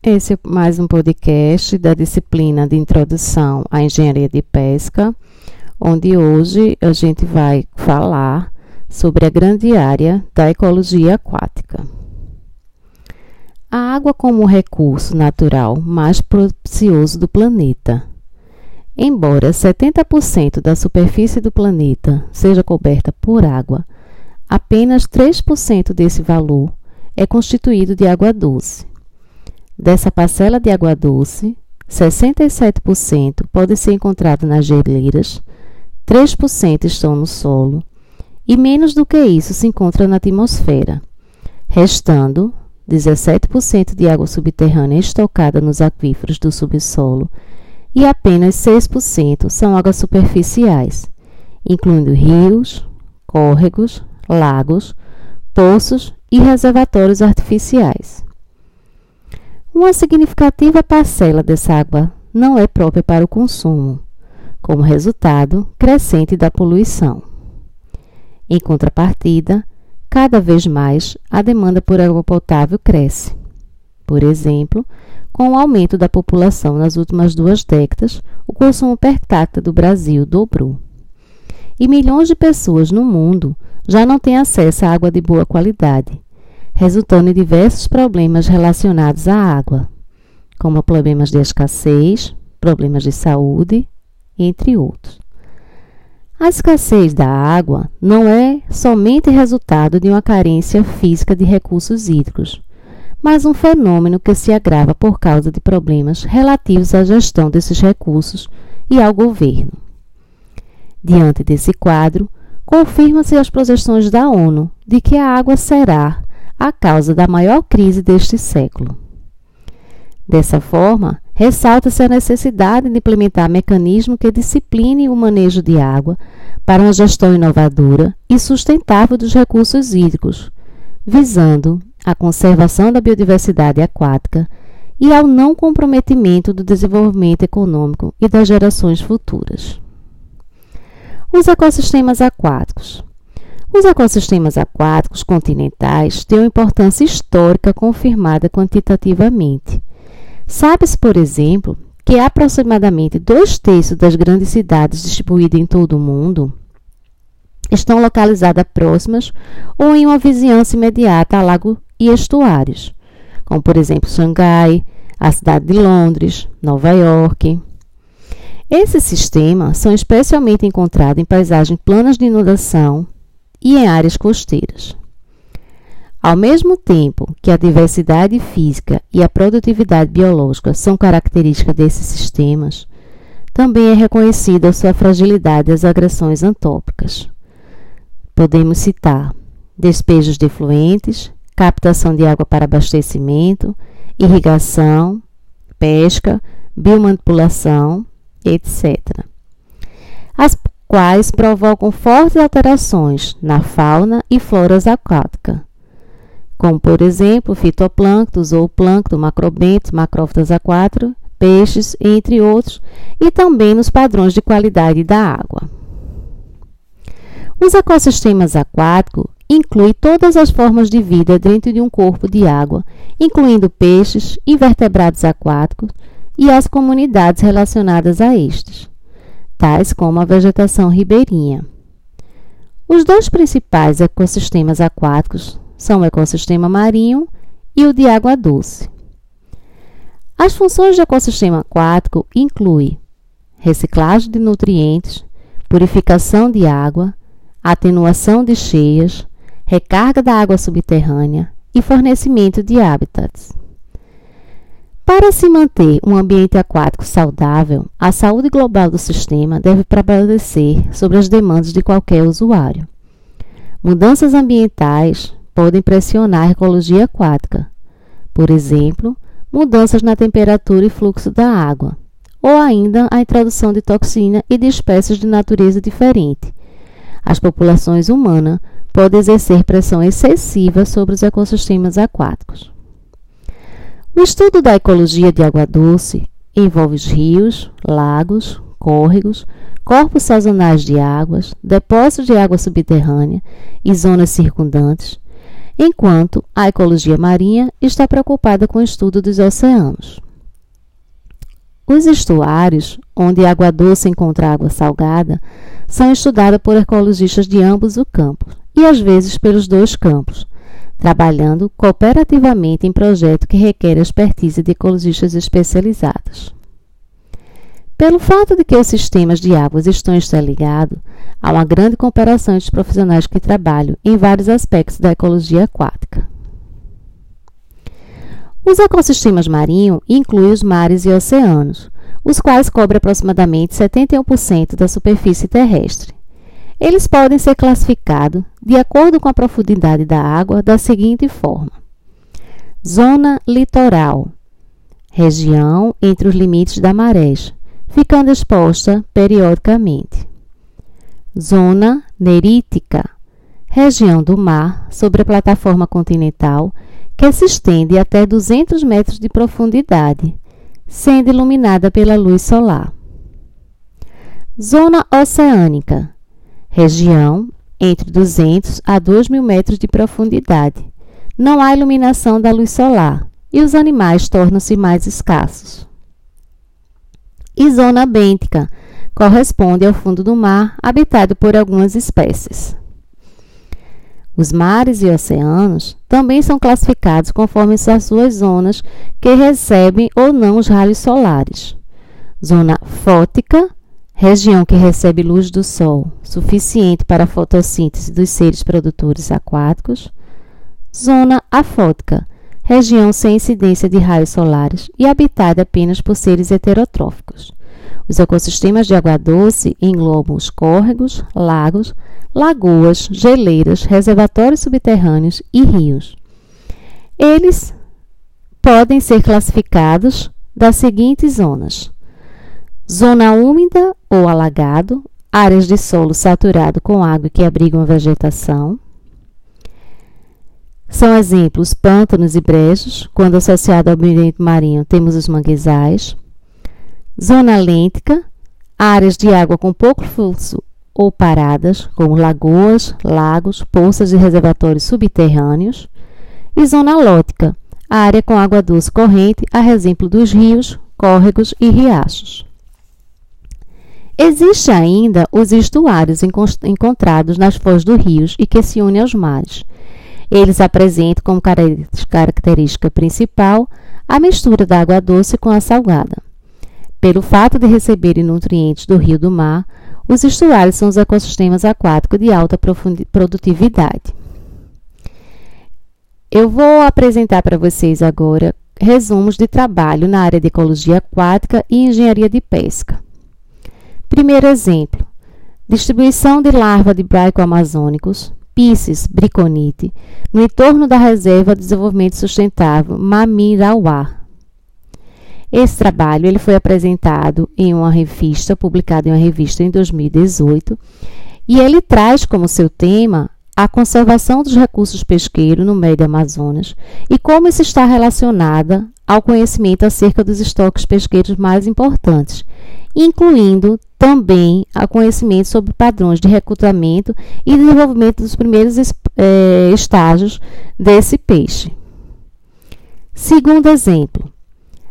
Esse é mais um podcast da disciplina de Introdução à Engenharia de Pesca, onde hoje a gente vai falar sobre a grande área da ecologia aquática. A água como recurso natural mais precioso do planeta. Embora 70% da superfície do planeta seja coberta por água, apenas 3% desse valor é constituído de água doce. Dessa parcela de água doce, 67% pode ser encontrado nas geleiras, 3% estão no solo e menos do que isso se encontra na atmosfera, restando 17% de água subterrânea estocada nos aquíferos do subsolo e apenas 6% são águas superficiais, incluindo rios, córregos, lagos, poços e reservatórios artificiais. Uma significativa parcela dessa água não é própria para o consumo, como resultado crescente da poluição. Em contrapartida, cada vez mais a demanda por água potável cresce. Por exemplo, com o aumento da população nas últimas duas décadas, o consumo per capita do Brasil dobrou. E milhões de pessoas no mundo já não têm acesso a água de boa qualidade, resultando em diversos problemas relacionados à água, como problemas de escassez, problemas de saúde, entre outros. A escassez da água não é somente resultado de uma carência física de recursos hídricos, mas um fenômeno que se agrava por causa de problemas relativos à gestão desses recursos e ao governo. Diante desse quadro, confirmam-se as projeções da ONU de que a água será a causa da maior crise deste século. Dessa forma, ressalta-se a necessidade de implementar mecanismos que disciplinem o manejo de água para uma gestão inovadora e sustentável dos recursos hídricos, visando a conservação da biodiversidade aquática e ao não comprometimento do desenvolvimento econômico e das gerações futuras. Os ecossistemas aquáticos. Os ecossistemas aquáticos continentais têm uma importância histórica confirmada quantitativamente. Sabe-se, por exemplo, que aproximadamente dois terços das grandes cidades distribuídas em todo o mundo estão localizadas próximas ou em uma vizinhança imediata a lago e estuários, como por exemplo Xangai, a cidade de Londres, Nova York. Esses sistemas são especialmente encontrados em paisagens planas de inundação e em áreas costeiras. Ao mesmo tempo que a diversidade física e a produtividade biológica são características desses sistemas, também é reconhecida sua fragilidade às agressões antópicas. Podemos citar despejos de efluentes, captação de água para abastecimento, irrigação, pesca, biomanipulação, etc. As quais provocam fortes alterações na fauna e flora aquática, como por exemplo fitoplâncton, zooplâncton, macrobentos, macrófitas aquáticos, peixes, entre outros, e também nos padrões de qualidade da água. Os ecossistemas aquáticos inclui todas as formas de vida dentro de um corpo de água, incluindo peixes, invertebrados aquáticos e as comunidades relacionadas a estes, tais como a vegetação ribeirinha. Os dois principais ecossistemas aquáticos são o ecossistema marinho e o de água doce. As funções do ecossistema aquático incluem reciclagem de nutrientes, purificação de água, atenuação de cheias, recarga da água subterrânea e fornecimento de hábitats. Para se manter um ambiente aquático saudável, a saúde global do sistema deve prevalecer sobre as demandas de qualquer usuário. Mudanças ambientais podem pressionar a ecologia aquática, por exemplo, mudanças na temperatura e fluxo da água, ou ainda a introdução de toxina e de espécies de natureza diferente. As populações humanas pode exercer pressão excessiva sobre os ecossistemas aquáticos. O estudo da ecologia de água doce envolve os rios, lagos, córregos, corpos sazonais de águas, depósitos de água subterrânea e zonas circundantes, enquanto a ecologia marinha está preocupada com o estudo dos oceanos. Os estuários, onde a água doce encontra água salgada, são estudados por ecologistas de ambos os campos e às vezes pelos dois campos, trabalhando cooperativamente em projeto que requer expertise de ecologistas especializados. Pelo fato de que os sistemas de águas estão interligados, há uma grande cooperação entre os profissionais que trabalham em vários aspectos da ecologia aquática. Os ecossistemas marinhos incluem os mares e oceanos, os quais cobrem aproximadamente 71% da superfície terrestre. Eles podem ser classificados, de acordo com a profundidade da água, da seguinte forma: Zona litoral região entre os limites da marés, ficando exposta periodicamente. Zona nerítica região do mar sobre a plataforma continental que se estende até 200 metros de profundidade, sendo iluminada pela luz solar. Zona oceânica região entre 200 a 2 mil metros de profundidade. Não há iluminação da luz solar e os animais tornam-se mais escassos. E zona bêntica corresponde ao fundo do mar habitado por algumas espécies. Os mares e oceanos também são classificados conforme as suas zonas que recebem ou não os raios solares. Zona fótica região que recebe luz do Sol suficiente para a fotossíntese dos seres produtores aquáticos, zona afótica, região sem incidência de raios solares e habitada apenas por seres heterotróficos. Os ecossistemas de água doce englobam os córregos, lagos, lagoas, geleiras, reservatórios subterrâneos e rios. Eles podem ser classificados das seguintes zonas: Zona úmida ou alagado, áreas de solo saturado com água que abrigam a vegetação. São exemplos pântanos e brejos, quando associado ao ambiente marinho temos os manguezais. Zona lêntica, áreas de água com pouco fluxo ou paradas, como lagoas, lagos, poças e reservatórios subterrâneos. E zona lótica, área com água doce corrente, a exemplo dos rios, córregos e riachos. Existem ainda os estuários encontrados nas foz dos rios e que se unem aos mares. Eles apresentam como característica principal a mistura da água doce com a salgada. Pelo fato de receberem nutrientes do rio do mar, os estuários são os ecossistemas aquáticos de alta produtividade. Eu vou apresentar para vocês agora resumos de trabalho na área de ecologia aquática e engenharia de pesca. Primeiro exemplo: distribuição de larva de braico amazônicos, Pisces briconite, no entorno da Reserva de Desenvolvimento Sustentável Mamirauá. Esse trabalho ele foi apresentado em uma revista, publicado em uma revista em 2018, e ele traz como seu tema a conservação dos recursos pesqueiros no meio do Amazonas e como isso está relacionada ao conhecimento acerca dos estoques pesqueiros mais importantes, incluindo também a conhecimento sobre padrões de recrutamento e desenvolvimento dos primeiros é, estágios desse peixe. Segundo exemplo,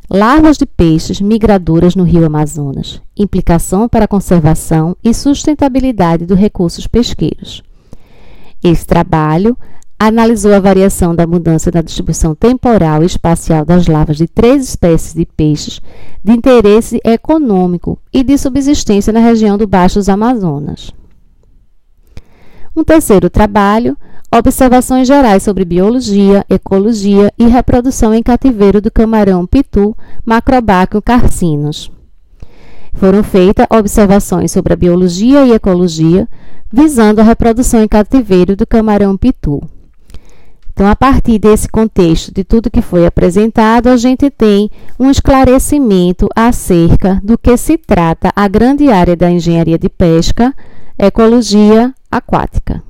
larvas de peixes migradoras no rio Amazonas, implicação para a conservação e sustentabilidade dos recursos pesqueiros. Esse trabalho analisou a variação da mudança na distribuição temporal e espacial das larvas de três espécies de peixes de interesse econômico e de subsistência na região do Baixo dos Amazonas. Um terceiro trabalho, observações gerais sobre biologia, ecologia e reprodução em cativeiro do camarão pitu Macrobacter carcinus. Foram feitas observações sobre a biologia e ecologia, visando a reprodução em cativeiro do camarão pitu. Então, a partir desse contexto, de tudo que foi apresentado, a gente tem um esclarecimento acerca do que se trata a grande área da engenharia de pesca, ecologia aquática.